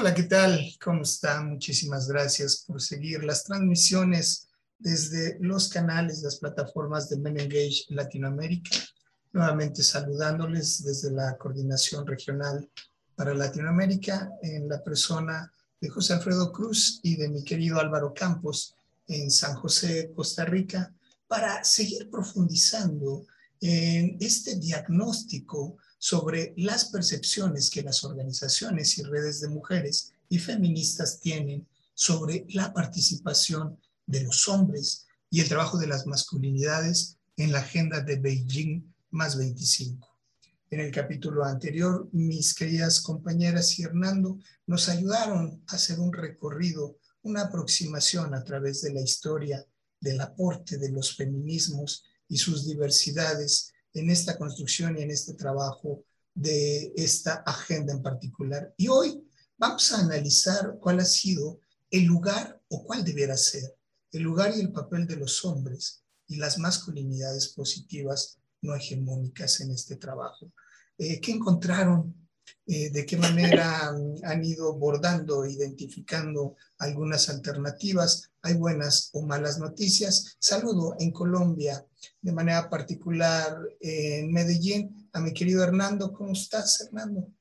Hola, ¿qué tal? ¿Cómo están? Muchísimas gracias por seguir las transmisiones desde los canales, las plataformas de Men Engage Latinoamérica. Nuevamente saludándoles desde la Coordinación Regional para Latinoamérica en la persona de José Alfredo Cruz y de mi querido Álvaro Campos en San José, Costa Rica, para seguir profundizando en este diagnóstico sobre las percepciones que las organizaciones y redes de mujeres y feministas tienen sobre la participación de los hombres y el trabajo de las masculinidades en la agenda de Beijing más 25. En el capítulo anterior, mis queridas compañeras y Hernando nos ayudaron a hacer un recorrido, una aproximación a través de la historia del aporte de los feminismos y sus diversidades en esta construcción y en este trabajo de esta agenda en particular. Y hoy vamos a analizar cuál ha sido el lugar o cuál debiera ser el lugar y el papel de los hombres y las masculinidades positivas no hegemónicas en este trabajo. Eh, ¿Qué encontraron? Eh, ¿De qué manera han ido bordando, identificando algunas alternativas? ¿Hay buenas o malas noticias? Saludo en Colombia, de manera particular en Medellín, a mi querido Hernando. ¿Cómo estás, Hernando?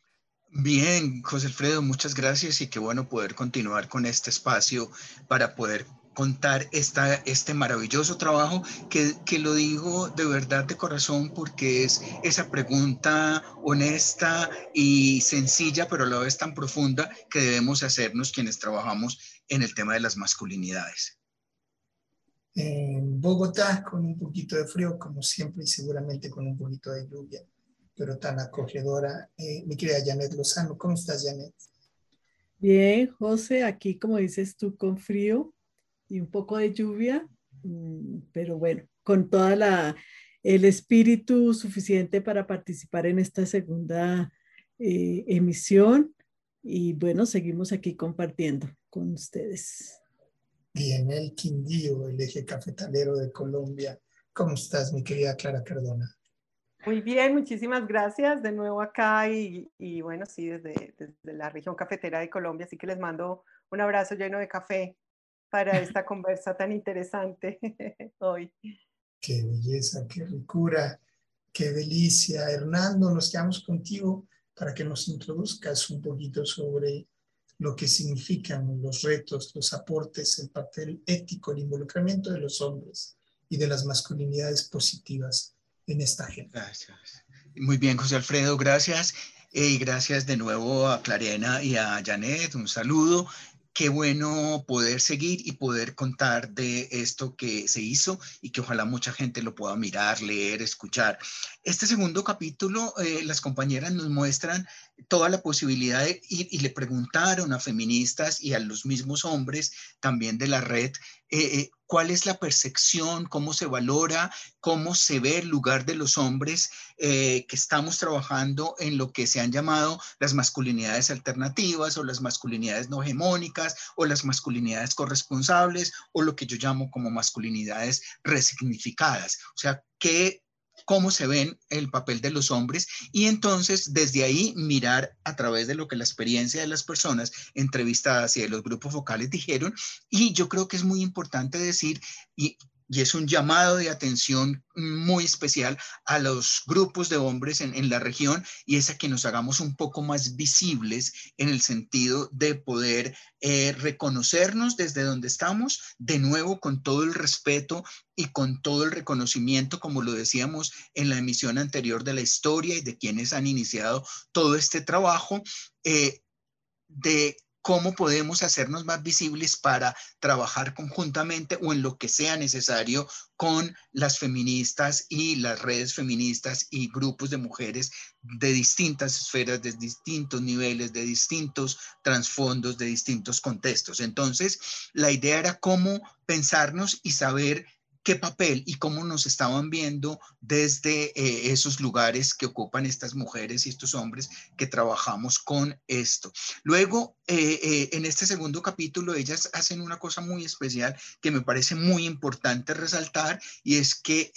Bien, José Alfredo, muchas gracias y qué bueno poder continuar con este espacio para poder contar esta, este maravilloso trabajo que, que, lo digo de verdad de corazón porque es esa pregunta honesta y sencilla, pero a la vez tan profunda que debemos hacernos quienes trabajamos en el tema de las masculinidades. En Bogotá, con un poquito de frío, como siempre, y seguramente con un poquito de lluvia, pero tan acogedora. Eh, mi querida Janet Lozano, ¿cómo estás, Janet? Bien, José, aquí como dices tú, con frío, y un poco de lluvia, mm, pero bueno, con toda la el espíritu suficiente para participar en esta segunda eh, emisión y bueno, seguimos aquí compartiendo con ustedes. Bien, el Quindío, el eje cafetalero de Colombia. ¿Cómo estás, mi querida Clara Cardona? Muy bien, muchísimas gracias de nuevo acá y, y bueno, sí, desde, desde la región cafetera de Colombia, así que les mando un abrazo lleno de café para esta conversa tan interesante hoy. Qué belleza, qué ricura, qué delicia. Hernando, nos quedamos contigo para que nos introduzcas un poquito sobre lo que significan los retos, los aportes, el papel ético, el involucramiento de los hombres y de las masculinidades positivas en esta agenda. Gracias. Muy bien, José Alfredo, gracias. Y gracias de nuevo a Clarena y a Janet, un saludo qué bueno poder seguir y poder contar de esto que se hizo y que ojalá mucha gente lo pueda mirar, leer, escuchar. Este segundo capítulo, eh, las compañeras nos muestran toda la posibilidad de ir y le preguntaron a feministas y a los mismos hombres también de la red eh, eh, cuál es la percepción, cómo se valora, cómo se ve el lugar de los hombres que estamos trabajando en lo que se han llamado las masculinidades alternativas o las masculinidades no hegemónicas o las masculinidades corresponsables o lo que yo llamo como masculinidades resignificadas. O sea, qué cómo se ven el papel de los hombres y entonces desde ahí mirar a través de lo que la experiencia de las personas entrevistadas y de los grupos focales dijeron. Y yo creo que es muy importante decir, y y es un llamado de atención muy especial a los grupos de hombres en, la región y es a que nos hagamos un poco más visibles en el sentido de poder eh, reconocernos desde donde estamos, de nuevo con todo el respeto y con todo el reconocimiento, como lo decíamos en la emisión anterior de la historia y de quienes han iniciado todo este trabajo, eh, de cómo podemos hacernos más visibles para trabajar conjuntamente o en lo que sea necesario con las feministas y las redes feministas y grupos de mujeres de distintas esferas, de distintos niveles, de distintos trasfondos, de distintos contextos. Entonces, la idea era cómo pensarnos y saber qué papel y cómo nos estaban viendo desde eh, esos lugares que ocupan estas mujeres y estos hombres que trabajamos con esto. Luego, eh, eh, en este segundo capítulo, ellas hacen una cosa muy especial que me parece muy importante resaltar y es que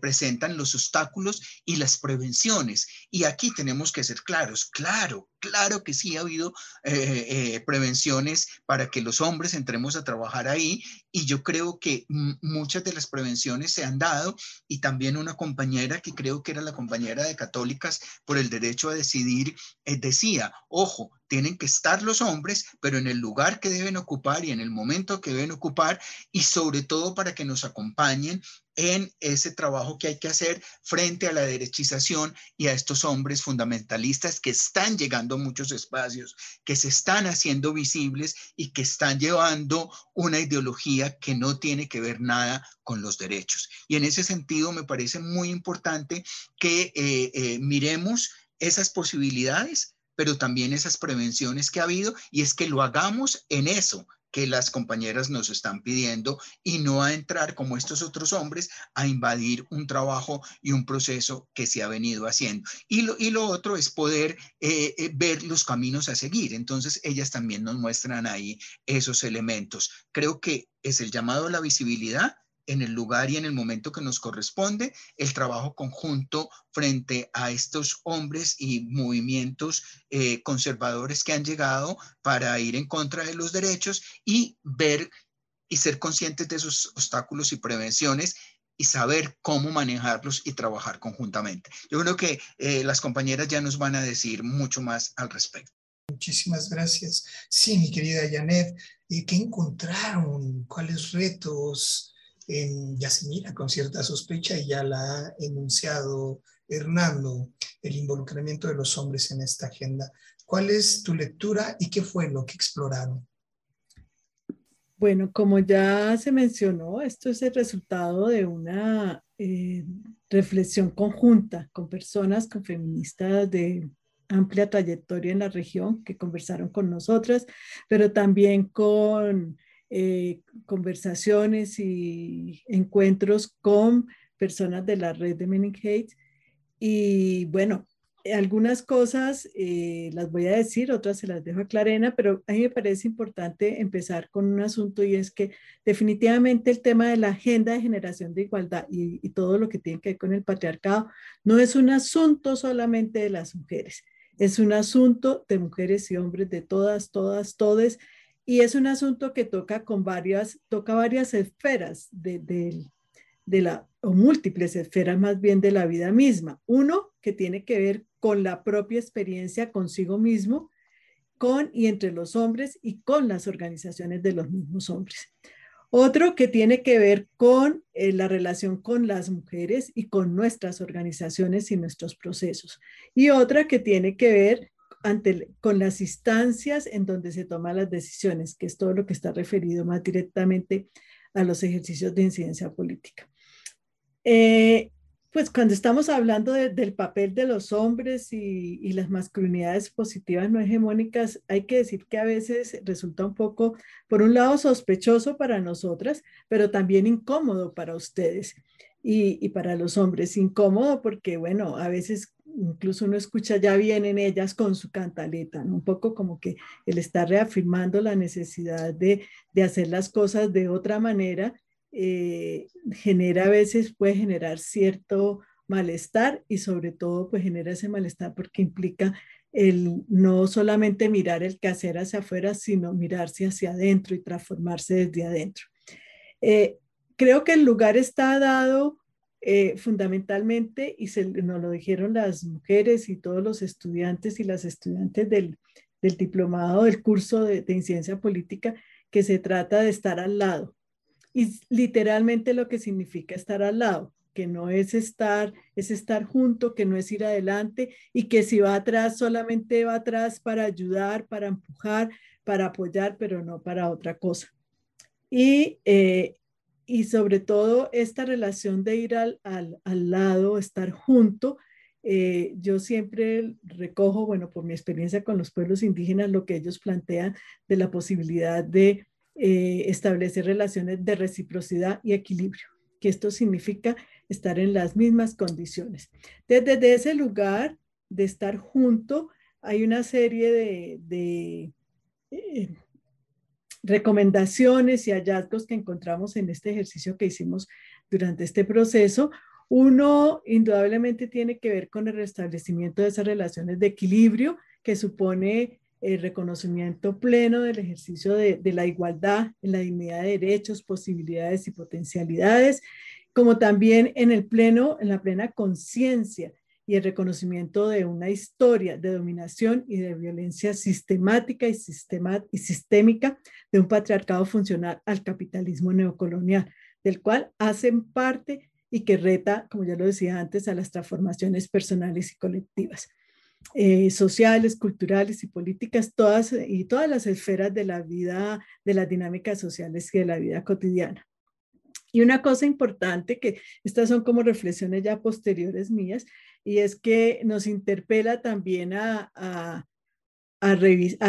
presentan los obstáculos y las prevenciones. Y aquí tenemos que ser claros, claro, Claro que sí ha habido eh, eh, prevenciones para que los hombres entremos a trabajar ahí y yo creo que muchas de las prevenciones se han dado y también una compañera que creo que era la compañera de Católicas por el derecho a decidir eh, decía, ojo, tienen que estar los hombres, pero en el lugar que deben ocupar y en el momento que deben ocupar y sobre todo para que nos acompañen en ese trabajo que hay que hacer frente a la derechización y a estos hombres fundamentalistas que están llegando a muchos espacios, que se están haciendo visibles y que están llevando una ideología que no tiene que ver nada con los derechos. Y en ese sentido me parece muy importante que eh, eh, miremos esas posibilidades pero también esas prevenciones que ha habido y es que lo hagamos en eso que las compañeras nos están pidiendo y no a entrar como estos otros hombres a invadir un trabajo y un proceso que se ha venido haciendo. Y lo, y lo otro es poder eh, eh, ver los caminos a seguir. Entonces, ellas también nos muestran ahí esos elementos. Creo que es el llamado a la visibilidad, en el lugar y en el momento que nos corresponde, el trabajo conjunto frente a estos hombres y movimientos eh, conservadores que han llegado para ir en contra de los derechos y ver y ser conscientes de esos obstáculos y prevenciones y saber cómo manejarlos y trabajar conjuntamente. Yo creo que eh, las compañeras ya nos van a decir mucho más al respecto. Muchísimas gracias. Sí, mi querida Janet, ¿qué encontraron? ¿Cuáles retos? Ya se mira con cierta sospecha y ya la ha enunciado Hernando, el involucramiento de los hombres en esta agenda. ¿Cuál es tu lectura y qué fue lo que exploraron? Bueno, como ya se mencionó, esto es el resultado de una eh, reflexión conjunta con personas, con feministas de amplia trayectoria en la región que conversaron con nosotras, pero también con eh, conversaciones y encuentros con personas de la red de Meningate. Y bueno, algunas cosas eh, las voy a decir, otras se las dejo a Clarena, pero a mí me parece importante empezar con un asunto y es que definitivamente el tema de la agenda de generación de igualdad y, y todo lo que tiene que ver con el patriarcado no es un asunto solamente de las mujeres, es un asunto de mujeres y hombres, de todas, todas, todes, y es un asunto que toca con varias, toca varias esferas de, de, la, o múltiples esferas más bien de la vida misma. Uno que tiene que ver con la propia experiencia consigo mismo, con y entre los hombres y con las organizaciones de los mismos hombres. Otro que tiene que ver con eh, la relación con las mujeres y con nuestras organizaciones y nuestros procesos. Y otra que tiene que ver con las instancias en donde se toman las decisiones, que es todo lo que está referido más directamente a los ejercicios de incidencia política. Eh, pues cuando estamos hablando del papel de los hombres y, las masculinidades positivas no hegemónicas, hay que decir que a veces resulta un poco, por un lado, sospechoso para nosotras, pero también incómodo para ustedes y para los hombres. Incómodo porque, bueno, a veces incluso uno escucha ya vienen ellas con su cantaleta, un poco como que él está reafirmando la necesidad de, de hacer las cosas de otra manera, eh, genera a veces, puede generar cierto malestar y sobre todo pues genera ese malestar porque implica el no solamente mirar el quehacer hacia afuera, sino mirarse hacia adentro y transformarse desde adentro. Eh, creo que el lugar está dado eh, fundamentalmente, y se, nos lo dijeron las mujeres y todos los estudiantes y las estudiantes del, del diplomado del curso de, de, incidencia política, que se trata de estar al lado. Y literalmente lo que significa estar al lado, que no es estar, es estar junto, que no es ir adelante y que si va atrás solamente va atrás para ayudar, para empujar, para apoyar, pero no para otra cosa. Y eh, y sobre todo esta relación de ir al, al, lado, estar junto. Eh, yo siempre recojo, bueno, por mi experiencia con los pueblos indígenas, lo que ellos plantean de la posibilidad de eh, establecer relaciones de reciprocidad y equilibrio, que esto significa estar en las mismas condiciones. Desde, ese lugar de estar junto, hay una serie de, de eh, recomendaciones y hallazgos que encontramos en este ejercicio que hicimos durante este proceso. Uno, indudablemente, tiene que ver con el restablecimiento de esas relaciones de equilibrio que supone el reconocimiento pleno del ejercicio de, la igualdad en la dignidad de derechos, posibilidades y potencialidades, como también en el pleno, en la plena conciencia y el reconocimiento de una historia de dominación y de violencia sistemática y, sistema, y sistémica de un patriarcado funcional al capitalismo neocolonial, del cual hacen parte y que reta, como ya lo decía antes, a las transformaciones personales y colectivas. Eh, sociales, culturales y políticas, todas y todas las esferas de la vida, de las dinámicas sociales y de la vida cotidiana. Y una cosa importante, que estas son como reflexiones ya posteriores mías, y es que nos interpela también a, a,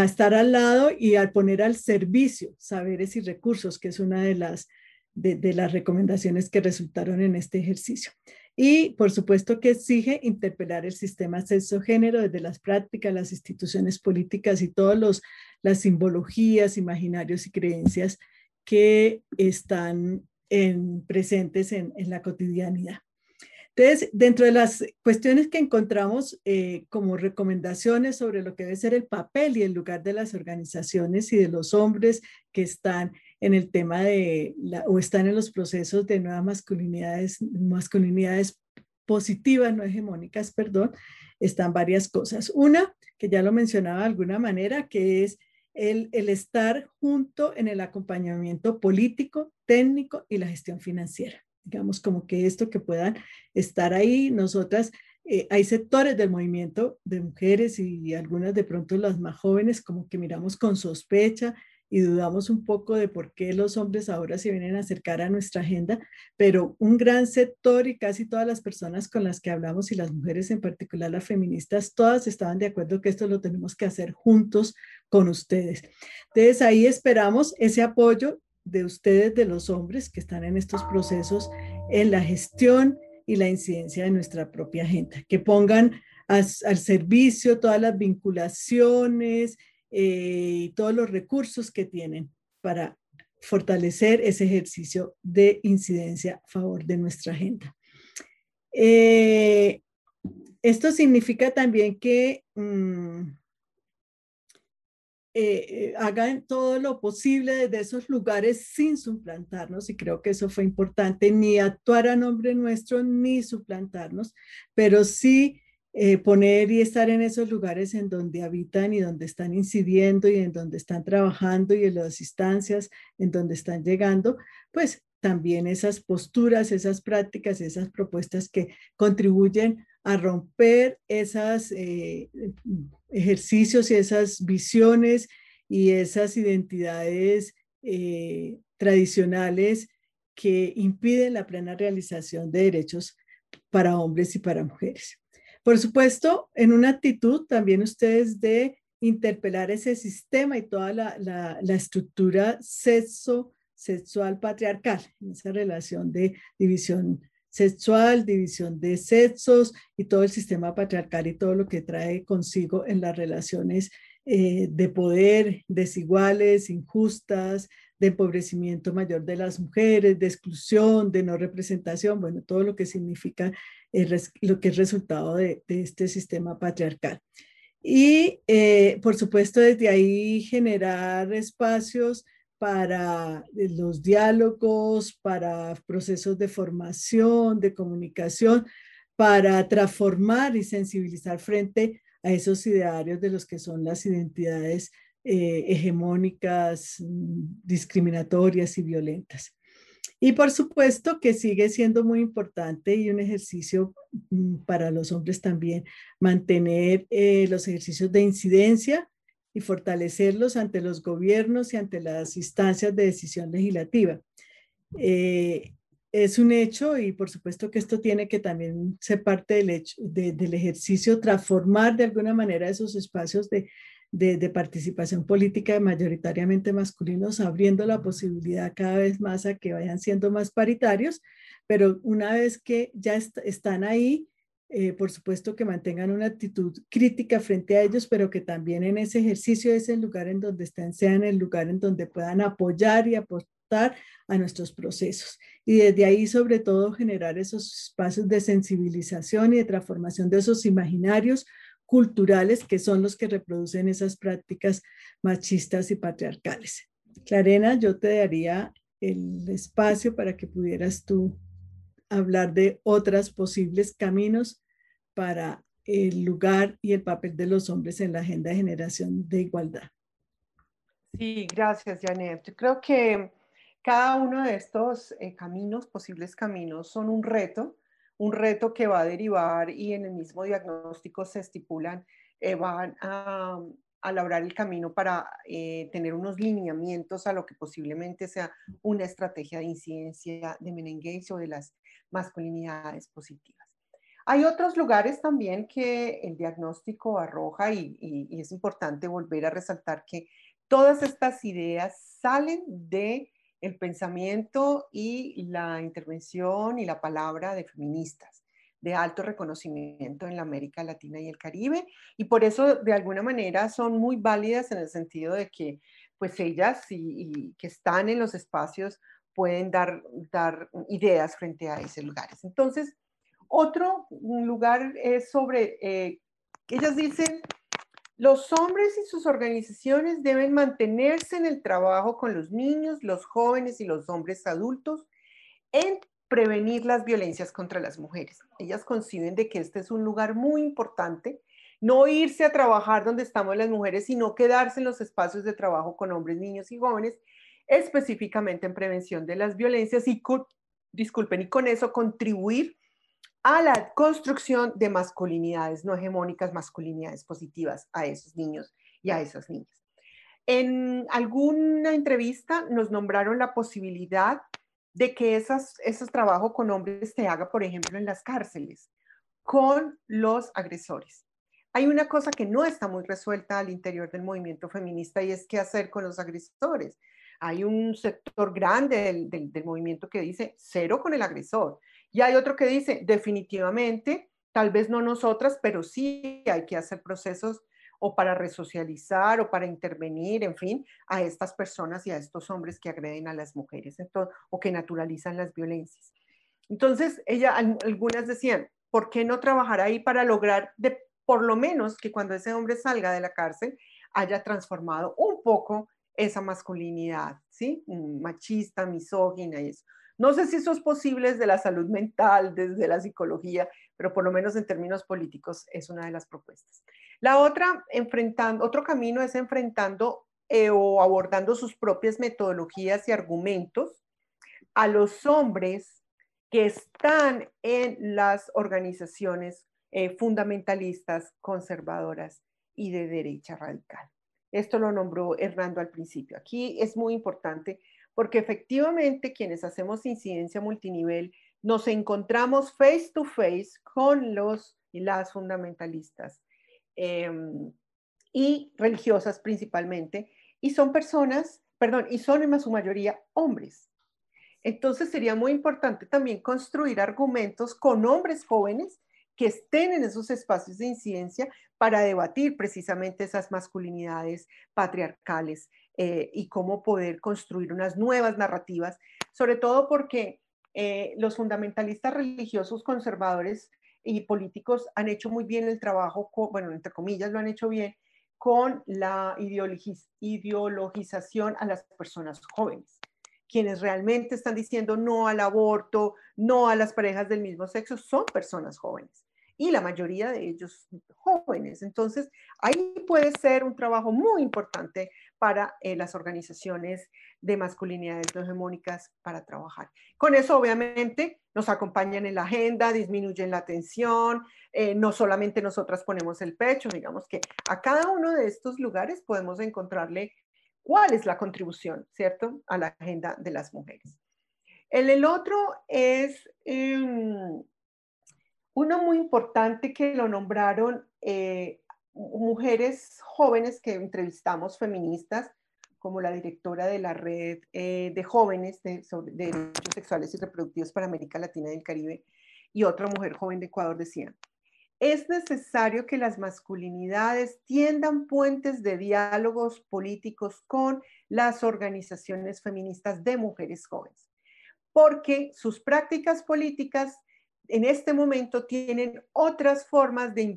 estar al lado y a poner al servicio saberes y recursos, que es una de las, de, de las recomendaciones que resultaron en este ejercicio. Y por supuesto que exige interpelar el sistema sexo-género desde las prácticas, las instituciones políticas y todas las simbologías, imaginarios y creencias que están en, presentes en, en, la cotidianidad. Entonces, dentro de las cuestiones que encontramos eh, como recomendaciones sobre lo que debe ser el papel y el lugar de las organizaciones y de los hombres que están en el tema de, la, o están en los procesos de nuevas masculinidades, masculinidades positivas, no hegemónicas, perdón, están varias cosas. Una, que ya lo mencionaba de alguna manera, que es el, estar junto en el acompañamiento político, técnico y la gestión financiera. Digamos como que esto que puedan estar ahí, nosotras, eh, hay sectores del movimiento de mujeres y algunas de pronto las más jóvenes como que miramos con sospecha y dudamos un poco de por qué los hombres ahora se vienen a acercar a nuestra agenda, pero un gran sector y casi todas las personas con las que hablamos y las mujeres en particular, las feministas, todas estaban de acuerdo que esto lo tenemos que hacer juntos con ustedes. Entonces ahí esperamos ese apoyo de ustedes, de los hombres que están en estos procesos, en la gestión y la incidencia de nuestra propia agenda, que pongan al servicio todas las vinculaciones, y eh, todos los recursos que tienen para fortalecer ese ejercicio de incidencia a favor de nuestra agenda. Eh, esto significa también que mm, eh, hagan todo lo posible desde esos lugares sin suplantarnos, y creo que eso fue importante, ni actuar a nombre nuestro, ni suplantarnos, pero sí eh, poner y estar en esos lugares en donde habitan y donde están incidiendo y en donde están trabajando y en las instancias en donde están llegando, pues también esas posturas, esas prácticas, esas propuestas que contribuyen a romper esos eh, ejercicios y esas visiones y esas identidades eh, tradicionales que impiden la plena realización de derechos para hombres y para mujeres. Por supuesto, en una actitud también ustedes de interpelar ese sistema y toda la, la, estructura sexo, sexual patriarcal, esa relación de división sexual, división de sexos y todo el sistema patriarcal y todo lo que trae consigo en las relaciones eh, de poder desiguales, injustas, de empobrecimiento mayor de las mujeres, de exclusión, de no representación, bueno, todo lo que significa lo que es resultado de, este sistema patriarcal. Y, eh, por supuesto, desde ahí generar espacios para los diálogos, para procesos de formación, de comunicación, para transformar y sensibilizar frente a esos idearios de los que son las identidades eh, hegemónicas, mm, discriminatorias y violentas. Y por supuesto que sigue siendo muy importante y un ejercicio mm, para los hombres también mantener eh, los ejercicios de incidencia y fortalecerlos ante los gobiernos y ante las instancias de decisión legislativa. Eh, es un hecho y por supuesto que esto tiene que también ser parte del, hecho, del ejercicio, transformar de alguna manera esos espacios de de, participación política mayoritariamente masculinos, abriendo la posibilidad cada vez más a que vayan siendo más paritarios, pero una vez que ya están ahí, eh, por supuesto que mantengan una actitud crítica frente a ellos, pero que también en ese ejercicio, ese lugar en donde estén, sean el lugar en donde puedan apoyar y aportar a nuestros procesos. Y desde ahí, sobre todo, generar esos espacios de sensibilización y de transformación de esos imaginarios culturales que son los que reproducen esas prácticas machistas y patriarcales. Clarena, yo te daría el espacio para que pudieras tú hablar de otros posibles caminos para el lugar y el papel de los hombres en la agenda de generación de igualdad. Sí, gracias, Janet. Yo creo que cada uno de estos eh, caminos, posibles caminos, son un reto, un reto que va a derivar y en el mismo diagnóstico se estipulan, eh, van a, a labrar el camino para eh, tener unos lineamientos a lo que posiblemente sea una estrategia de incidencia de Menengues o de las masculinidades positivas. Hay otros lugares también que el diagnóstico arroja y, es importante volver a resaltar que todas estas ideas salen de el pensamiento y la intervención y la palabra de feministas de alto reconocimiento en la América Latina y el Caribe y por eso de alguna manera son muy válidas en el sentido de que pues ellas y, que están en los espacios pueden dar, dar ideas frente a esos lugares. Entonces, otro lugar es sobre, eh, ellas dicen, los hombres y sus organizaciones deben mantenerse en el trabajo con los niños, los jóvenes y los hombres adultos en prevenir las violencias contra las mujeres. Ellas conciben de que este es un lugar muy importante, no irse a trabajar donde estamos las mujeres, sino quedarse en los espacios de trabajo con hombres, niños y jóvenes, específicamente en prevención de las violencias y, disculpen, y con eso contribuir a la construcción de masculinidades no hegemónicas, masculinidades positivas a esos niños y a esas niñas. En alguna entrevista nos nombraron la posibilidad de que esas, esos trabajos con hombres se haga, por ejemplo, en las cárceles, con los agresores. Hay una cosa que no está muy resuelta al interior del movimiento feminista y es qué hacer con los agresores. Hay un sector grande del, del movimiento que dice cero con el agresor y hay otro que dice, definitivamente, tal vez no nosotras, pero sí hay que hacer procesos o para resocializar o para intervenir, en fin, a estas personas y a estos hombres que agreden a las mujeres o que naturalizan las violencias. Entonces, ella, algunas decían, ¿por qué no trabajar ahí para lograr de, por lo menos que cuando ese hombre salga de la cárcel haya transformado un poco esa masculinidad, ¿sí? Machista, misógina y eso. No sé si eso es posible desde la salud mental, desde la psicología, pero por lo menos en términos políticos es una de las propuestas. La otra, otro camino es enfrentando eh, o abordando sus propias metodologías y argumentos a los hombres que están en las organizaciones eh, fundamentalistas, conservadoras y de derecha radical. Esto lo nombró Hernando al principio. Aquí es muy importante porque efectivamente quienes hacemos incidencia multinivel nos encontramos face to face con los y las fundamentalistas em, y religiosas principalmente, y son personas, perdón, y son en su mayoría hombres. Entonces sería muy importante también construir argumentos con hombres jóvenes que estén en esos espacios de incidencia para debatir precisamente esas masculinidades patriarcales eh, y cómo poder construir unas nuevas narrativas, sobre todo porque eh, los fundamentalistas religiosos conservadores y políticos han hecho muy bien el trabajo, bueno, entre comillas, lo han hecho bien con la ideologización a las personas jóvenes, quienes realmente están diciendo no al aborto, no a las parejas del mismo sexo, son personas jóvenes y la mayoría de ellos jóvenes. Entonces, ahí puede ser un trabajo muy importante para eh, las organizaciones de masculinidades no hegemónicas para trabajar. Con eso, obviamente, nos acompañan en la agenda, disminuyen la tensión, eh, no solamente nosotras ponemos el pecho, digamos que a cada uno de estos lugares podemos encontrarle cuál es la contribución, ¿cierto?, a la agenda de las mujeres. El, otro es... Em, uno muy importante que lo nombraron eh, mujeres jóvenes que entrevistamos, feministas, como la directora de la red eh, de jóvenes de, sobre, derechos sexuales y reproductivos para América Latina y el Caribe, y otra mujer joven de Ecuador decían, es necesario que las masculinidades tiendan puentes de diálogos políticos con las organizaciones feministas de mujeres jóvenes, porque sus prácticas políticas en este momento tienen otras formas de,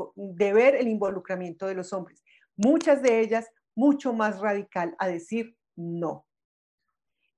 ver el involucramiento de los hombres, muchas de ellas mucho más radical a decir no.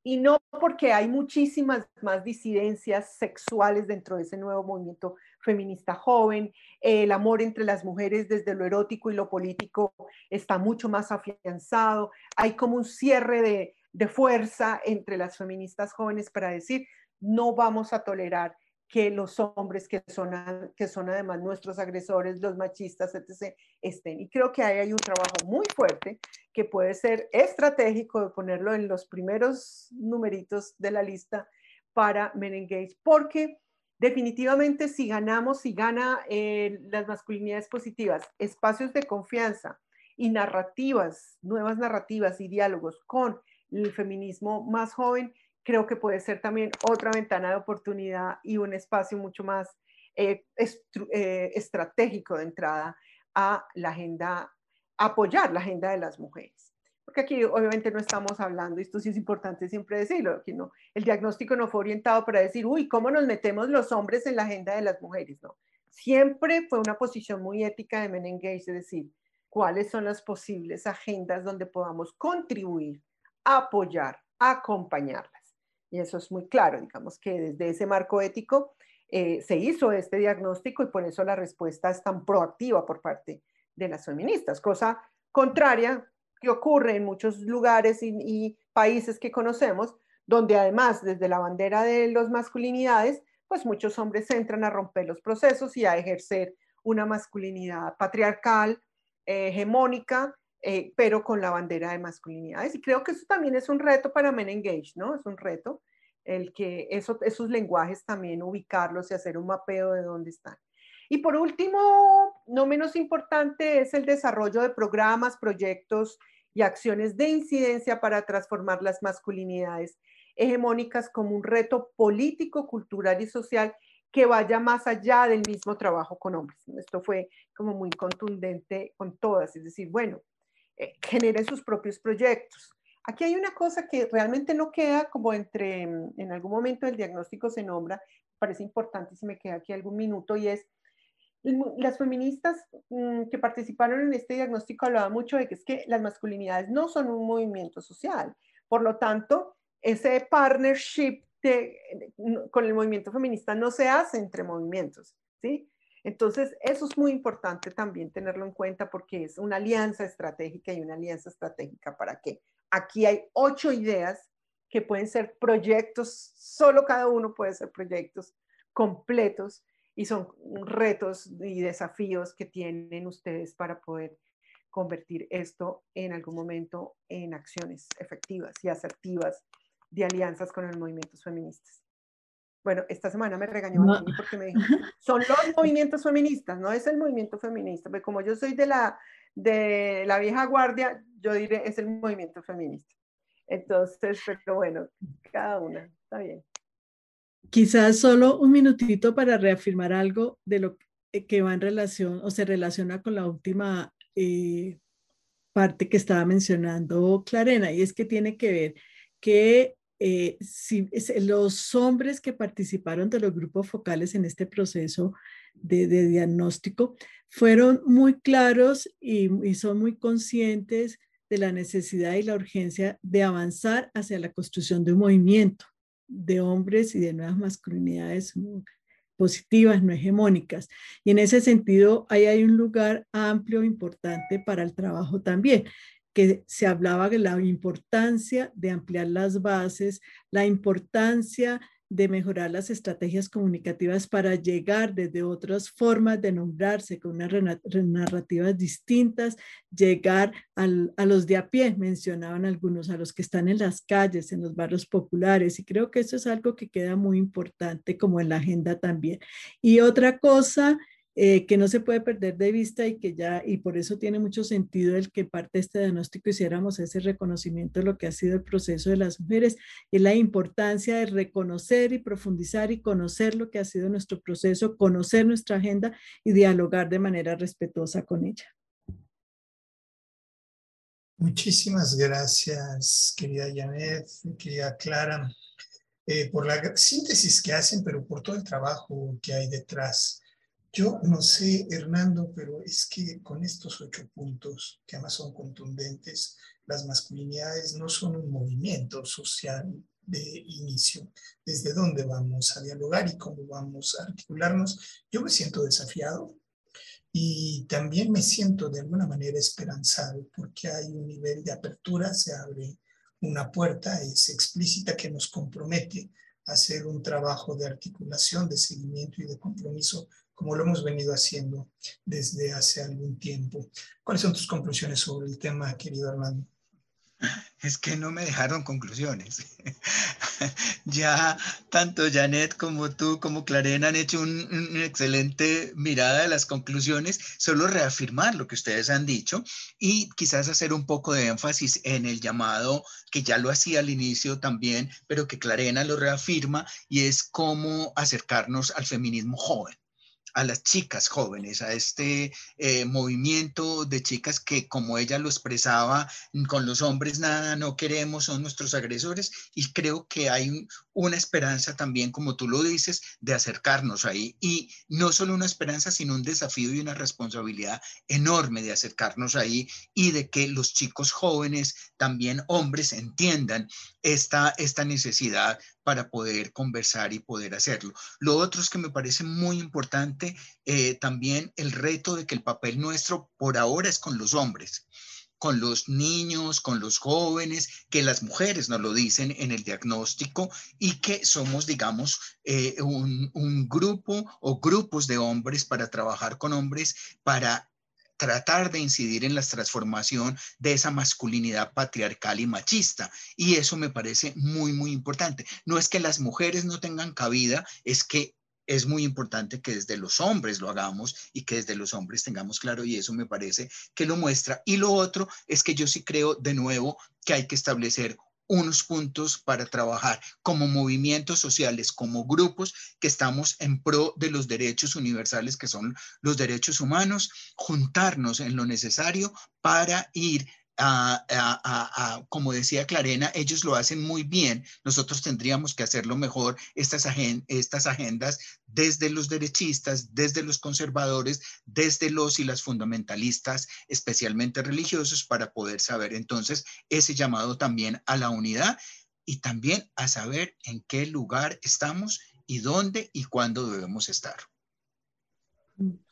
Y no porque hay muchísimas más disidencias sexuales dentro de ese nuevo movimiento feminista joven, el amor entre las mujeres desde lo erótico y lo político está mucho más afianzado, hay como un cierre de fuerza entre las feministas jóvenes para decir, no vamos a tolerar que los hombres que son, que son además nuestros agresores, los machistas, etc., estén. Y creo que ahí hay un trabajo muy fuerte que puede ser estratégico de ponerlo en los primeros numeritos de la lista para Men Engage, porque definitivamente si ganamos, si gana eh, las masculinidades positivas, espacios de confianza y narrativas, nuevas narrativas y diálogos con el feminismo más joven, creo que puede ser también otra ventana de oportunidad y un espacio mucho más eh, eh, estratégico de entrada a la agenda, apoyar la agenda de las mujeres. Porque aquí obviamente no estamos hablando, esto sí es importante siempre decirlo, que no, el diagnóstico no fue orientado para decir, uy, ¿cómo nos metemos los hombres en la agenda de las mujeres? No, siempre fue una posición muy ética de Menengage, es decir, cuáles son las posibles agendas donde podamos contribuir, apoyar, acompañarlas. Y eso es muy claro, digamos que desde ese marco ético eh, se hizo este diagnóstico y por eso la respuesta es tan proactiva por parte de las feministas, cosa contraria que ocurre en muchos lugares y, países que conocemos, donde además desde la bandera de las masculinidades, pues muchos hombres entran a romper los procesos y a ejercer una masculinidad patriarcal, eh, hegemónica, eh, pero con la bandera de masculinidades. Y creo que eso también es un reto para Men Engage, ¿no? Es un reto el que eso, esos lenguajes también ubicarlos y hacer un mapeo de dónde están. Y por último, no menos importante, es el desarrollo de programas, proyectos y acciones de incidencia para transformar las masculinidades hegemónicas como un reto político, cultural y social que vaya más allá del mismo trabajo con hombres. Esto fue como muy contundente con todas, es decir, bueno, eh, generen sus propios proyectos. Aquí hay una cosa que realmente no queda como entre, mm, en algún momento el diagnóstico se nombra, parece importante si me queda aquí algún minuto, y es, las feministas mm, que participaron en este diagnóstico hablaban mucho de que es que las masculinidades no son un movimiento social. Por lo tanto, ese partnership con el movimiento feminista no se hace entre movimientos, ¿sí? Entonces, eso es muy importante también tenerlo en cuenta porque es una alianza estratégica y una alianza estratégica para que aquí hay ocho ideas que pueden ser proyectos, solo cada uno puede ser proyectos completos y son retos y desafíos que tienen ustedes para poder convertir esto en algún momento en acciones efectivas y asertivas de alianzas con los movimientos feministas. Bueno, esta semana me regañó mí porque me dijo, son los movimientos feministas, no es el movimiento feminista, porque como yo soy de la, de la vieja guardia, yo diré, es el movimiento feminista. Entonces, pero bueno, cada una, está bien. Quizás solo un minutito para reafirmar algo de lo que va en relación o se relaciona con la última eh, parte que estaba mencionando Clarena, y es que tiene que ver que eh, si, los hombres que participaron de los grupos focales en este proceso de, diagnóstico fueron muy claros y, y, son muy conscientes de la necesidad y la urgencia de avanzar hacia la construcción de un movimiento de hombres y de nuevas masculinidades positivas, no hegemónicas. Y en ese sentido, ahí hay un lugar amplio, importante para el trabajo también que se hablaba de la importancia de ampliar las bases, la importancia de mejorar las estrategias comunicativas para llegar desde otras formas de nombrarse, con unas narrativas distintas, llegar a los de a pie, mencionaban algunos, a los que están en las calles, en los barrios populares, y creo que eso es algo que queda muy importante como en la agenda también. Y otra cosa eh, que no se puede perder de vista y que ya, y por eso tiene mucho sentido el que parte de este diagnóstico hiciéramos ese reconocimiento de lo que ha sido el proceso de las mujeres, y la importancia de reconocer y profundizar y conocer lo que ha sido nuestro proceso, conocer nuestra agenda y dialogar de manera respetuosa con ella. Muchísimas gracias, querida Janet, querida Clara. eh, por la síntesis que hacen, pero por todo el trabajo que hay detrás. Yo no sé, Hernando, pero es que con estos ocho puntos, que además son contundentes, las masculinidades no son un movimiento social de inicio, desde dónde vamos a dialogar y cómo vamos a articularnos. Yo me siento desafiado y también me siento de alguna manera esperanzado porque hay un nivel de apertura, se abre una puerta, es explícita que nos compromete a hacer un trabajo de articulación, de seguimiento y de compromiso como lo hemos venido haciendo desde hace algún tiempo. ¿Cuáles son tus conclusiones sobre el tema, querido Armando? Es que no me dejaron conclusiones. ya tanto Janet como tú, como Clarena han hecho una excelente mirada de las conclusiones. Solo reafirmar lo que ustedes han dicho y quizás hacer un poco de énfasis en el llamado que ya lo hacía al inicio también, pero que Clarena lo reafirma y es cómo acercarnos al feminismo joven a las chicas jóvenes, a este eh, movimiento de chicas que, como ella lo expresaba, con los hombres nada no queremos, son nuestros agresores, y creo que hay una esperanza también, como tú lo dices, de acercarnos ahí, y no solo una esperanza, sino un desafío y una responsabilidad enorme de acercarnos ahí y de que los chicos jóvenes, también hombres, entiendan esta, esta necesidad para poder conversar y poder hacerlo. Lo otro es que me parece muy importante eh, también el reto de que el papel nuestro por ahora es con los hombres con los niños, con los jóvenes, que las mujeres nos lo dicen en el diagnóstico y que somos, digamos, eh, un, un, grupo o grupos de hombres para trabajar con hombres, para tratar de incidir en la transformación de esa masculinidad patriarcal y machista. Y eso me parece muy, muy importante. No es que las mujeres no tengan cabida, es que es muy importante que desde los hombres lo hagamos y que desde los hombres tengamos claro y eso me parece que lo muestra. Y lo otro es que yo sí creo de nuevo que hay que establecer unos puntos para trabajar como movimientos sociales, como grupos que estamos en pro de los derechos universales que son los derechos humanos, juntarnos en lo necesario para ir como decía Clarena, ellos lo hacen muy bien, nosotros tendríamos que hacerlo mejor, estas, estas agendas desde los derechistas, desde los conservadores, desde los y las fundamentalistas, especialmente religiosos, para poder saber entonces ese llamado también a la unidad y también a saber en qué lugar estamos y dónde y cuándo debemos estar. Mm.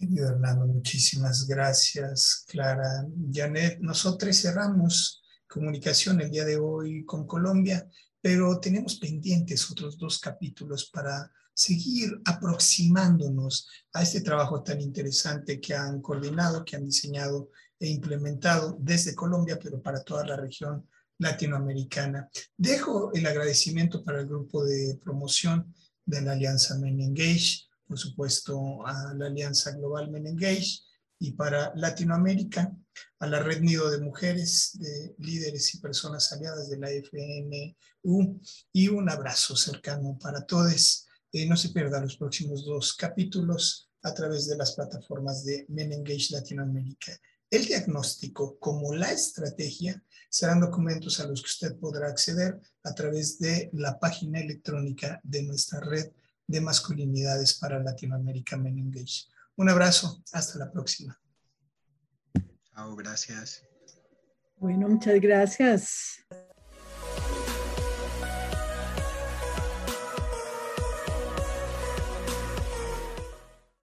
Querido Hernando, muchísimas gracias, Clara. Janet, nosotros cerramos comunicación el día de hoy con Colombia, pero tenemos pendientes otros dos capítulos para seguir aproximándonos a este trabajo tan interesante que han coordinado, que han diseñado e implementado desde Colombia, pero para toda la región latinoamericana. Dejo el agradecimiento para el grupo de promoción de la Alianza Men Engage, por supuesto, a la Alianza Global Men Engage y para Latinoamérica, a la Red Nido de Mujeres, de líderes y personas aliadas de la FNU y un abrazo cercano para todos. Eh, no se pierdan los próximos dos capítulos a través de las plataformas de Men Engage Latinoamérica. El diagnóstico como la estrategia serán documentos a los que usted podrá acceder a través de la página electrónica de nuestra red de masculinidades para Latinoamérica Men Engage. Un abrazo, hasta la próxima. Chao, gracias. Bueno, muchas gracias.